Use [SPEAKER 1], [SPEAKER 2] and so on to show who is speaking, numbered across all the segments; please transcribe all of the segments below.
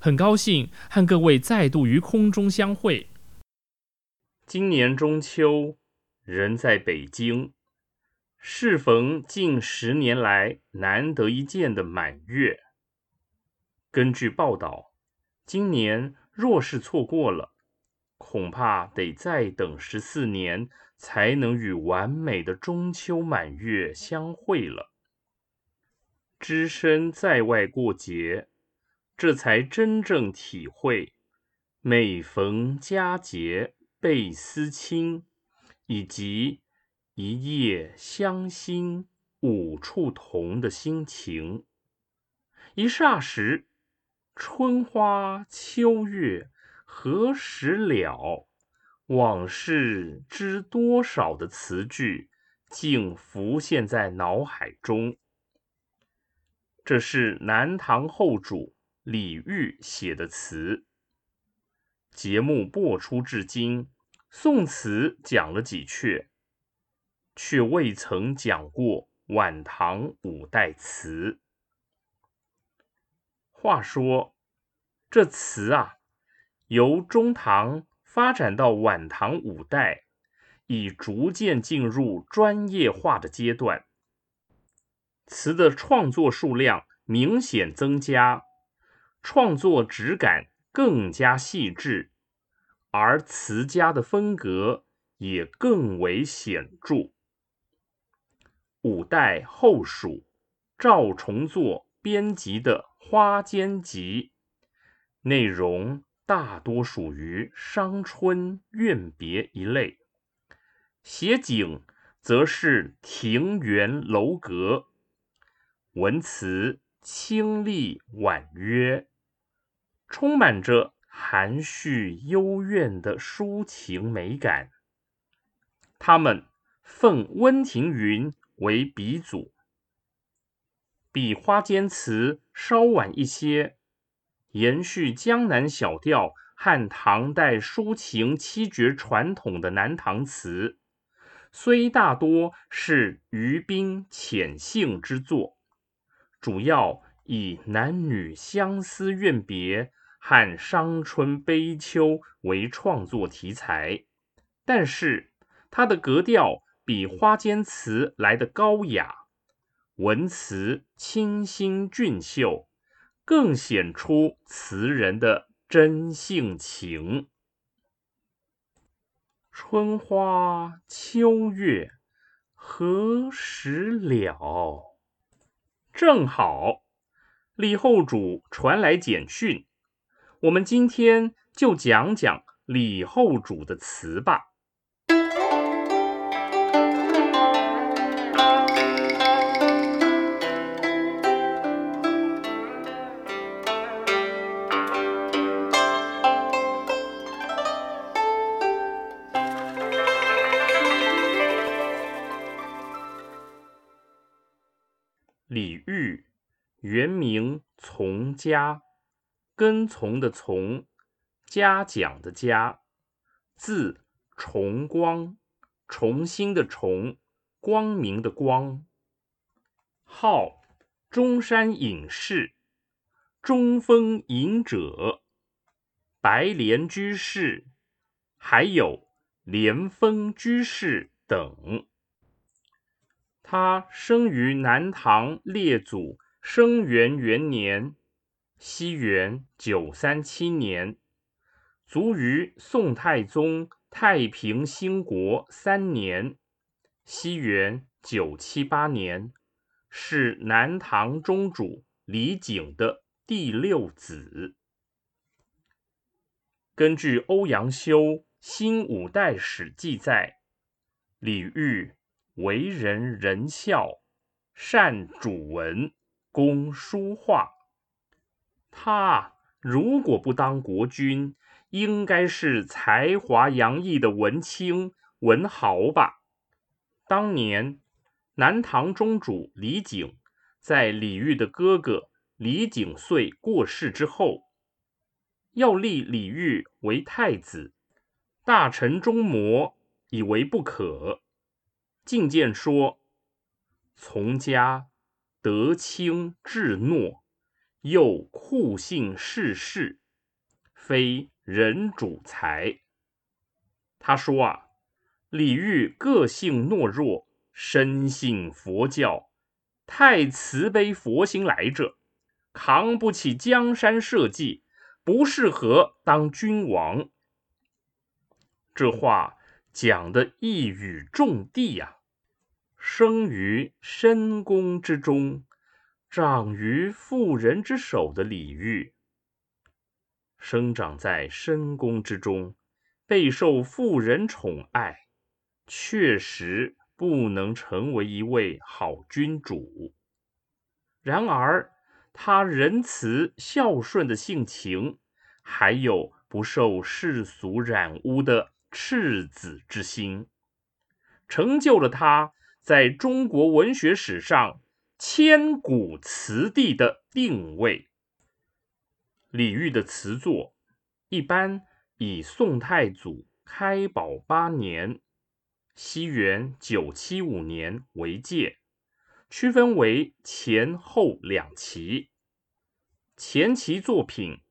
[SPEAKER 1] 很高兴和各位再度于空中相会。今年中秋，人在北京，适逢近十年来难得一见的满月。根据报道，今年若是错过了，恐怕得再等十四年，才能与完美的中秋满月相会了。只身在外过节。这才真正体会“每逢佳节倍思亲”以及“一夜相心五处同”的心情。一霎时，春花秋月何时了？往事知多少的词句，竟浮现在脑海中。这是南唐后主。李煜写的词，节目播出至今，宋词讲了几阙，却未曾讲过晚唐五代词。话说，这词啊，由中唐发展到晚唐五代，已逐渐进入专业化的阶段，词的创作数量明显增加。创作质感更加细致，而词家的风格也更为显著。五代后蜀赵重作编辑的《花间集》，内容大多属于伤春怨别一类，写景则是庭园楼阁，文辞清丽婉约。充满着含蓄幽怨的抒情美感。他们奉温庭筠为鼻祖，比《花间词》稍晚一些，延续江南小调和唐代抒情七绝传统的南唐词，虽大多是余滨浅性之作，主要以男女相思怨别。和伤春悲秋为创作题材，但是它的格调比《花间词》来得高雅，文辞清新俊秀，更显出词人的真性情。春花秋月何时了？正好，李后主传来简讯，我们今天就讲讲李后主的词吧。李煜，原名从嘉，跟从的从，嘉奖的嘉，字崇光，重新的重，光明的光。号中山隐士、中峰隐者、白莲居士，还有莲峰居士等。他生于南唐列祖生元元年（西元九三七年），卒于宋太宗太平兴国三年（西元九七八年），是南唐中主李璟的第六子。根据欧阳修《新五代史》记载，李煜。为人仁孝，善主文，工书画。他如果不当国君，应该是才华洋溢的文卿文豪吧。当年南唐中主李璟在李煜的哥哥李景遂过世之后，要立李煜为太子，大臣中谟以为不可。进谏说：“从家德清至诺，又酷性世事，非人主才。”他说啊，李煜个性懦弱，深信佛教，太慈悲佛心来着，扛不起江山社稷，不适合当君王。这话讲的一语中的呀。生于深宫之中，长于妇人之手的李煜，生长在深宫之中，备受妇人宠爱，确实不能成为一位好君主。然而，他仁慈孝顺的性情，还有不受世俗染污的赤子之心，成就了他。在中国文学史上，千古词帝的定位。李煜的词作一般以宋太祖开宝八年（西元九七五年）为界，区分为前后两期。前期作品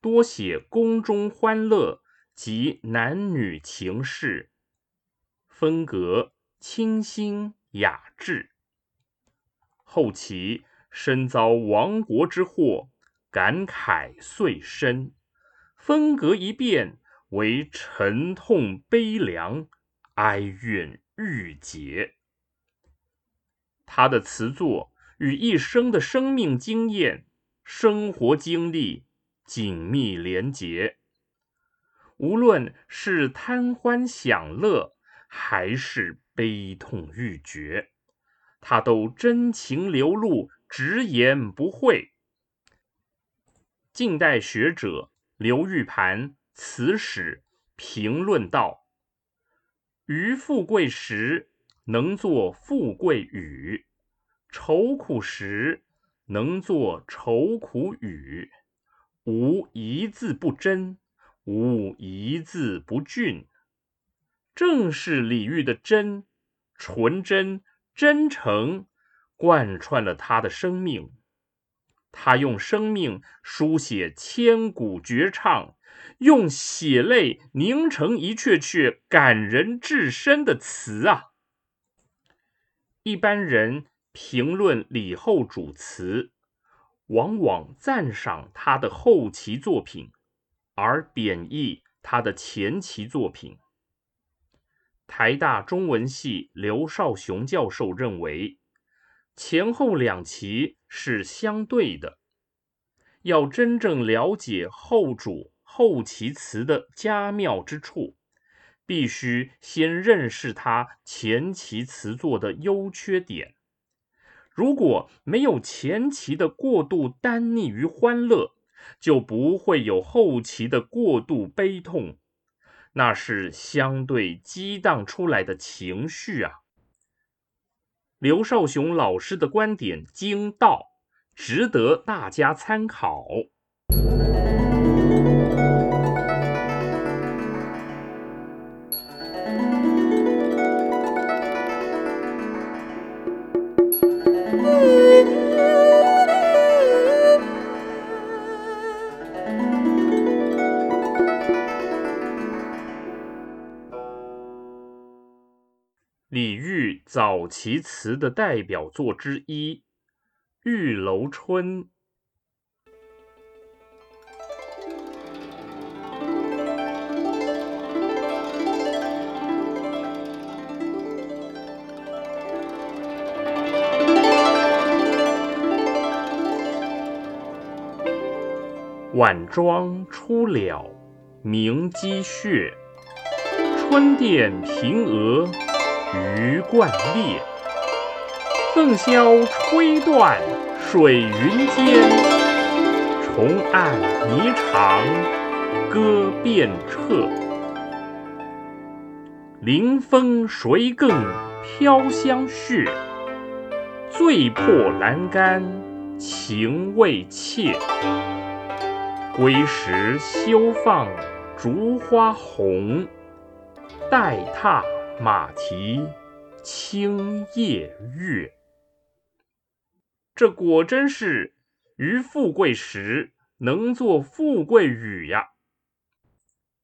[SPEAKER 1] 多写宫中欢乐及男女情事，风格清新。雅致。后期身遭亡国之祸，感慨遂深，风格一变为沉痛悲凉，哀怨郁结。他的词作与一生的生命经验、生活经历紧密连结，无论是贪欢享乐，还是。悲痛欲绝，他都真情流露，直言不讳。近代学者刘玉盘《词史》评论道：“于富贵时能作富贵语，愁苦时能作愁苦语，无一字不真，无一字不俊。”正是李煜的真、纯真、真诚，贯穿了他的生命。他用生命书写千古绝唱，用血泪凝成一阙阙感人至深的词啊！一般人评论李后主词，往往赞赏他的后期作品，而贬义他的前期作品。台大中文系刘少雄教授认为，前后两期是相对的。要真正了解后主后其词的佳妙之处，必须先认识它前期词作的优缺点。如果没有前期的过度单溺于欢乐，就不会有后期的过度悲痛，那是相对激荡出来的情绪啊。刘少雄老师的观点精到，值得大家参考。早期词的代表作之一《玉楼春》。晚妆初了明积雪，春殿平娥。鱼贯列，凤箫吹断水云间。重按霓裳歌遍彻，临风谁更飘香雪？醉破阑干情未切，归时休放烛花红，待踏。马蹄轻夜月，这果真是于富贵时能作富贵语呀！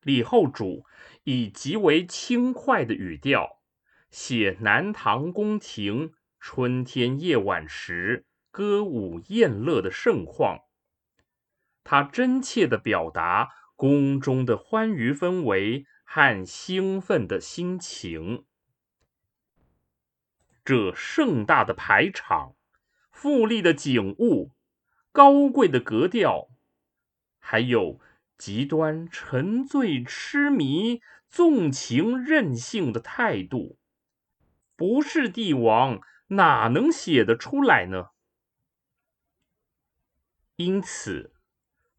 [SPEAKER 1] 李后主以极为轻快的语调写南唐宫廷春天夜晚时歌舞宴乐的盛况，他真切地表达宫中的欢愉氛围。和兴奋的心情，这盛大的排场、富丽的景物、高贵的格调，还有极端沉醉、痴迷、纵情、任性的态度，不是帝王哪能写得出来呢？因此，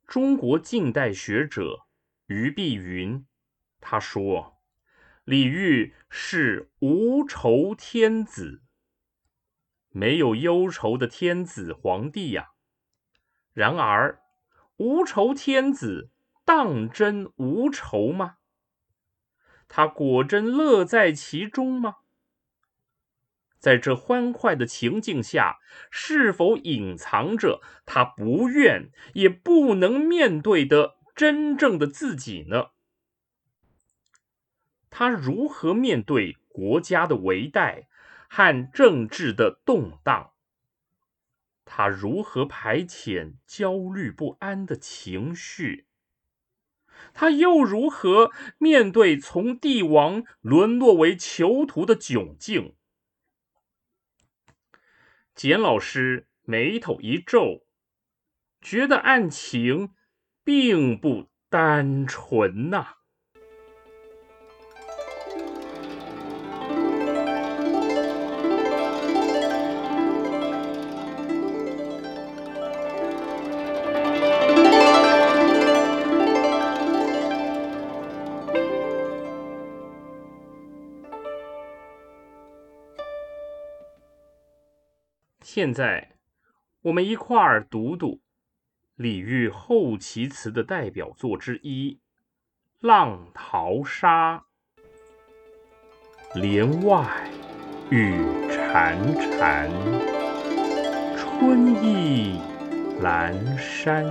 [SPEAKER 1] 中国近代学者于碧云。他说：“李煜是无愁天子，没有忧愁的天子皇帝呀。然而，无愁天子当真无愁吗？他果真乐在其中吗？在这欢快的情境下，是否隐藏着他不愿也不能面对的真正的自己呢？”他如何面对国家的危殆和政治的动荡？他如何排遣焦虑不安的情绪？他又如何面对从帝王沦落为囚徒的窘境？简老师眉头一皱，觉得案情并不单纯呐。现在，我们一块儿读读李煜后期词的代表作之一《浪淘沙》。帘外雨潺潺，春意阑珊。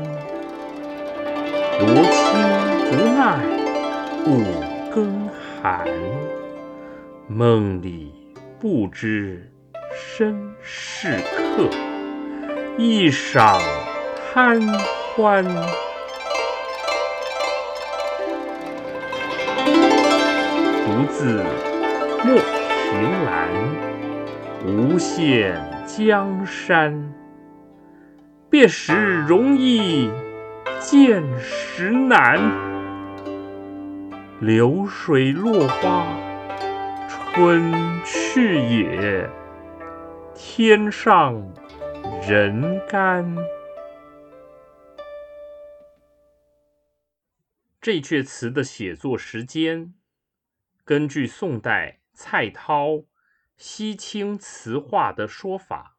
[SPEAKER 1] 罗衾不耐五更寒，梦里不知。身是客，一晌贪欢。独自莫凭栏，无限江山。别时容易见时难，流水落花春去也，天上人干。这阙词的写作时间，根据宋代蔡涛《西清词话》的说法，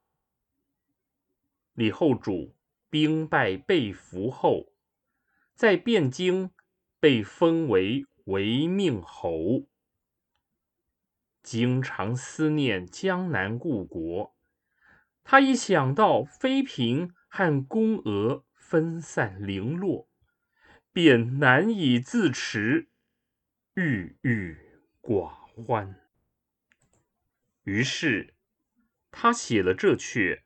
[SPEAKER 1] 李后主兵败被俘后，在汴京被封为违命侯，经常思念江南故国。他一想到妃嫔和宫娥分散零落。便难以自持，郁郁寡欢。于是，他写了这阙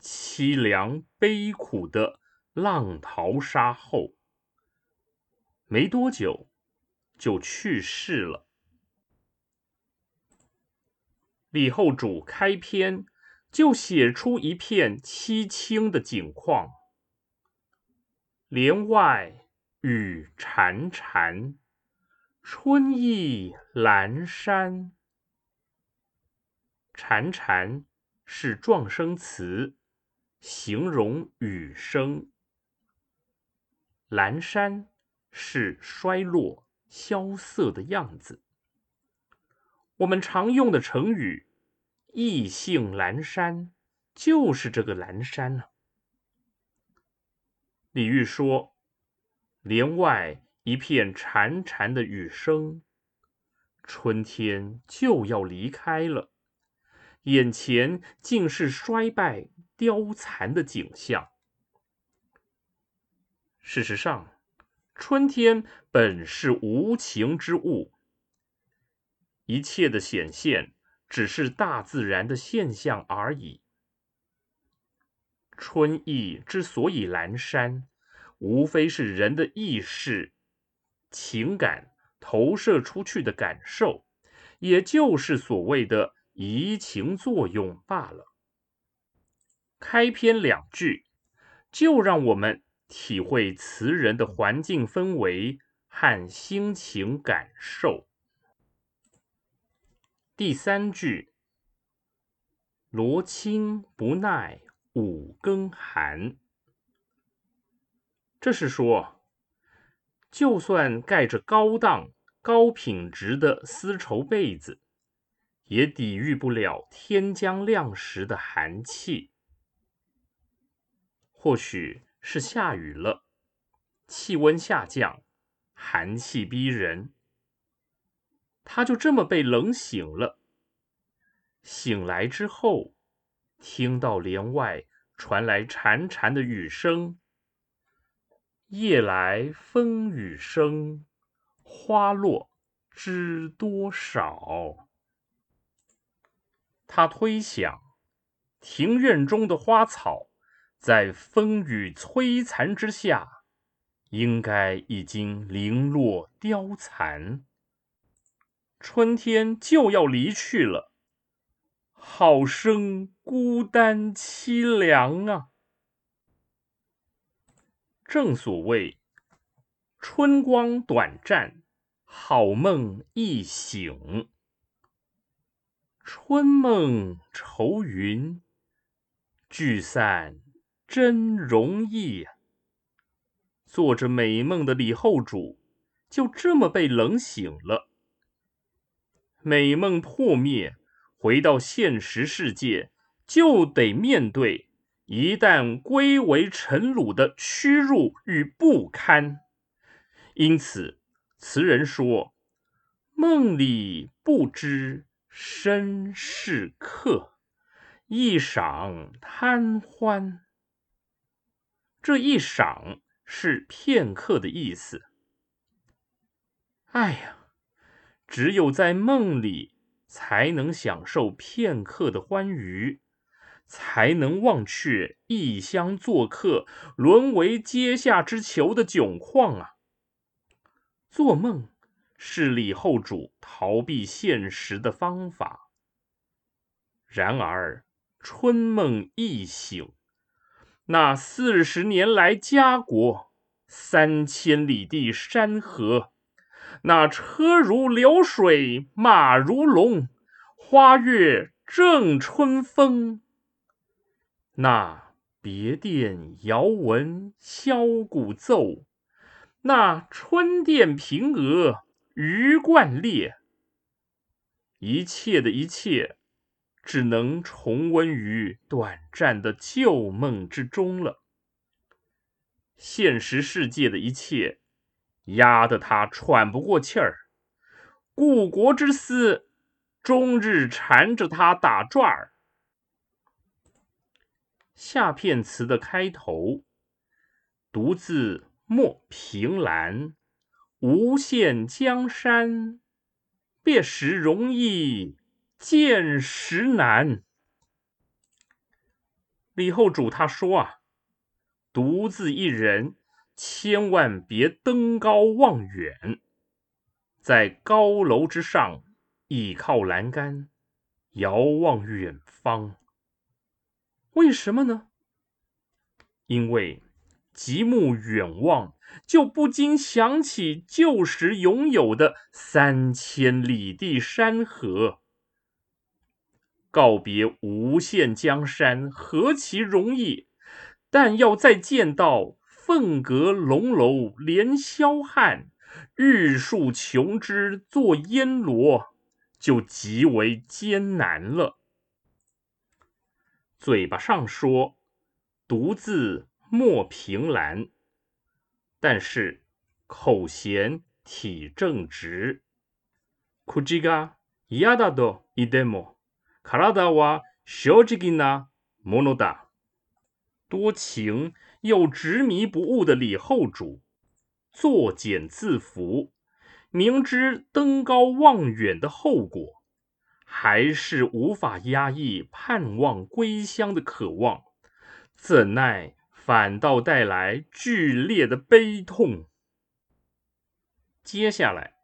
[SPEAKER 1] 凄凉悲苦的《浪淘沙》后，没多久就去世了。李后主开篇就写出一片凄清的景况，帘外。雨潺潺，春意阑珊。潺潺是状声词，形容雨声；阑珊是衰落、萧瑟的样子。我们常用的成语“意兴阑珊”，就是这个阑珊呢。李煜说。帘外一片潺潺的雨声，春天就要离开了，眼前竟是衰败凋残的景象。事实上，春天本是无情之物，一切的显现只是大自然的现象而已。春意之所以阑珊。无非是人的意识、情感投射出去的感受，也就是所谓的移情作用罢了。开篇两句就让我们体会词人的环境氛围和心情感受。第三句：“罗衾不耐五更寒。”这是说，就算盖着高档、高品质的丝绸被子，也抵御不了天将亮时的寒气。或许是下雨了，气温下降，寒气逼人，他就这么被冷醒了。醒来之后，听到帘外传来潺潺的雨声。夜来风雨声，花落知多少。他推想，庭院中的花草，在风雨摧残之下，应该已经零落凋残。春天就要离去了，好生孤单凄凉啊！正所谓“春光短暂，好梦易醒”。春梦愁云，聚散真容易。做着美梦的李后主，就这么被冷醒了。美梦破灭，回到现实世界，就得面对。一旦归为尘土的屈辱与不堪，因此词人说：“梦里不知身是客，一晌贪欢。”这一晌是片刻的意思。哎呀，只有在梦里才能享受片刻的欢愉。才能忘却异乡做客、沦为阶下之囚的窘况啊！做梦是李后主逃避现实的方法。然而，春梦一醒，那四十年来家国，三千里地山河，那车如流水马如龙，花月正春风，那别殿遥闻箫鼓奏，那春殿平娥鱼贯列，一切的一切。只能重温于短暂的旧梦之中了。现实世界的一切压得他喘不过气儿，故国之思终日缠着他打转儿。下片词的开头，独自莫凭栏，无限江山，别时容易。见时难。李后主他说啊，独自一人，千万别登高望远，在高楼之上倚靠栏杆，遥望远方。为什么呢？因为极目远望，就不禁想起旧时拥有的三千里地山河。告别无限江山，何其容易！但要再见到凤阁龙楼连霄汉，玉树琼枝作烟罗，就极为艰难了。嘴巴上说独自莫凭栏，但是口嫌体正直。口が嫌だと言っても。卡拉达瓦小吉吉纳莫诺达，多情 又执迷不悟的李后主，作茧自缚，明知登高望远的后果，还是无法压抑盼望归乡的渴望，怎奈反倒带来剧烈的悲痛。接下来，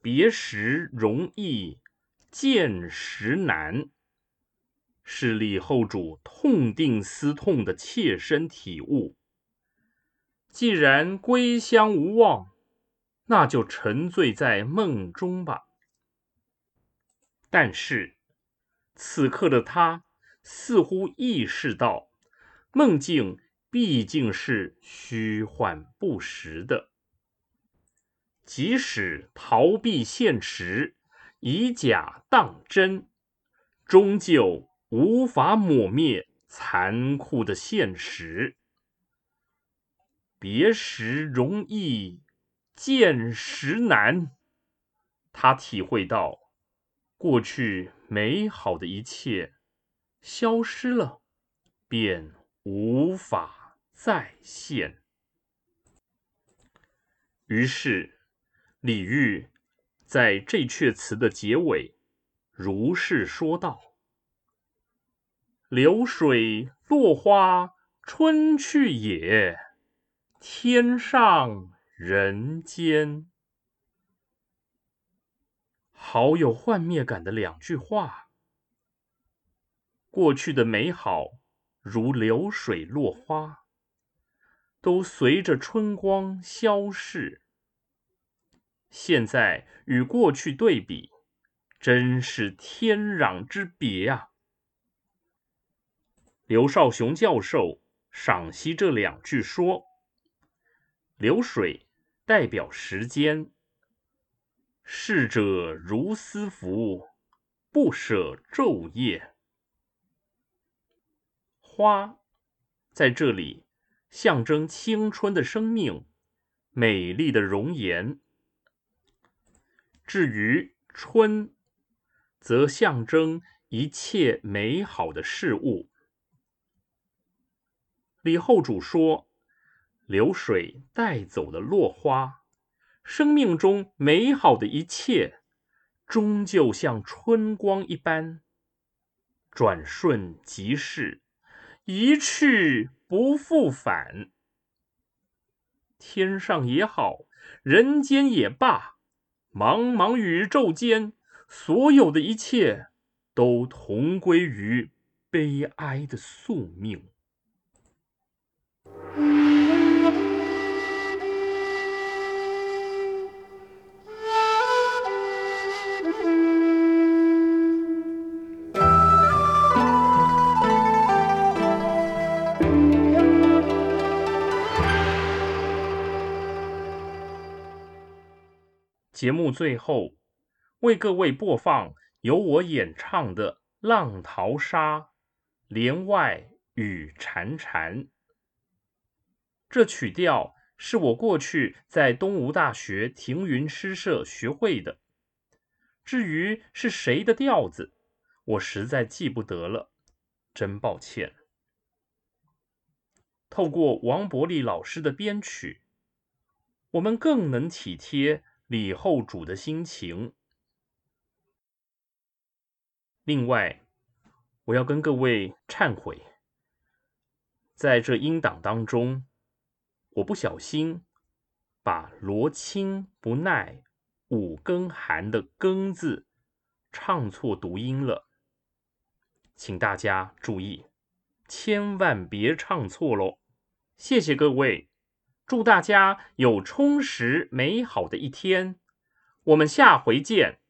[SPEAKER 1] 别时容易。见时难，是李后主痛定思痛的切身体悟。既然归乡无望，那就沉醉在梦中吧。但是，此刻的他似乎意识到，梦境毕竟是虚幻不实的，即使逃避现实。以假当真，终究无法抹灭残酷的现实。别时容易见时难，他体会到过去美好的一切消失了，便无法再现。于是，李煜。在这阙词的结尾，如是说道：“流水落花春去也，天上人间。”好有幻灭感的两句话。过去的美好如流水落花，都随着春光消逝。现在与过去对比，真是天壤之别啊！刘少雄教授赏析这两句说：“流水代表时间，逝者如斯夫，不舍昼夜；花在这里象征青春的生命，美丽的容颜。”至于春，则象征一切美好的事物。李后主说：“流水带走了落花，生命中美好的一切，终究像春光一般，转瞬即逝，一去不复返。天上也好，人间也罢。”茫茫宇宙间，所有的一切都同归于悲哀的宿命。节目最后，为各位播放由我演唱的《浪淘沙·帘外雨潺潺》。这曲调是我过去在东吴大学庭云诗社学会的。至于是谁的调子，我实在记不得了，真抱歉。透过王伯利老师的编曲，我们更能体贴。李后主的心情。另外，我要跟各位忏悔，在这音档当中，我不小心把罗青不耐五更寒的“更”字唱错读音了，请大家注意，千万别唱错喽！谢谢各位。祝大家有充实美好的一天，我们下回见。